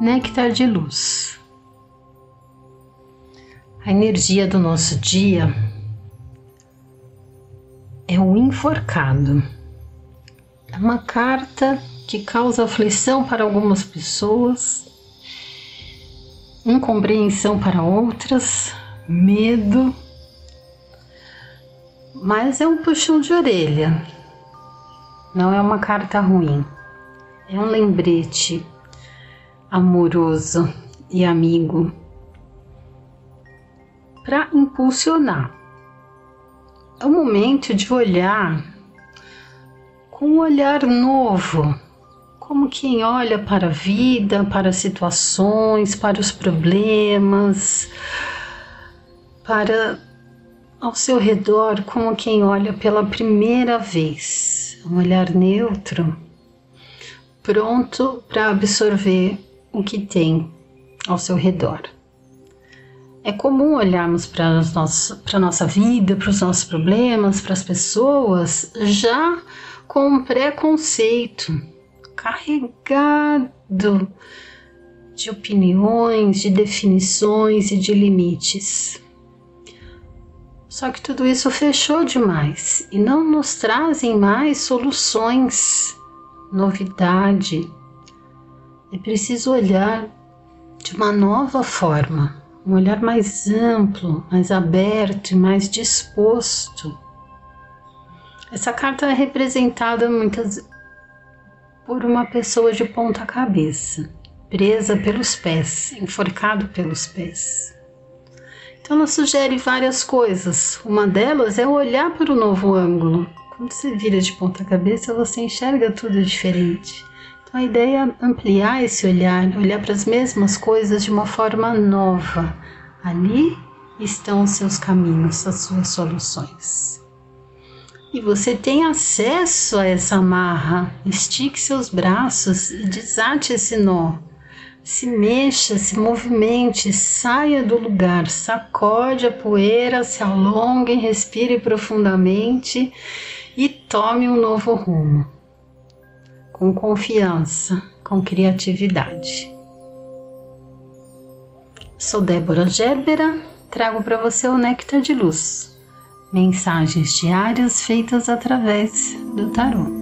Néctar de luz. A energia do nosso dia é o enforcado. É uma carta que causa aflição para algumas pessoas, incompreensão para outras, medo, mas é um puxão de orelha. Não é uma carta ruim. É um lembrete amoroso e amigo para impulsionar. É o momento de olhar com um olhar novo, como quem olha para a vida, para as situações, para os problemas, para ao seu redor, como quem olha pela primeira vez. Um olhar neutro, pronto para absorver o que tem ao seu redor. É comum olharmos para a nossa vida, para os nossos problemas, para as pessoas, já com um preconceito carregado de opiniões, de definições e de limites. Só que tudo isso fechou demais e não nos trazem mais soluções, novidade, é preciso olhar de uma nova forma, um olhar mais amplo, mais aberto e mais disposto. Essa carta é representada muitas por uma pessoa de ponta cabeça, presa pelos pés, enforcado pelos pés. Então ela sugere várias coisas. Uma delas é olhar para o novo ângulo. Quando você vira de ponta cabeça, você enxerga tudo diferente. A ideia é ampliar esse olhar, olhar para as mesmas coisas de uma forma nova. Ali estão os seus caminhos, as suas soluções. E você tem acesso a essa amarra. Estique seus braços e desate esse nó. Se mexa, se movimente, saia do lugar, sacode a poeira, se alongue, respire profundamente e tome um novo rumo com confiança, com criatividade. Sou Débora Gerbera, trago para você o Néctar de Luz, mensagens diárias feitas através do tarô.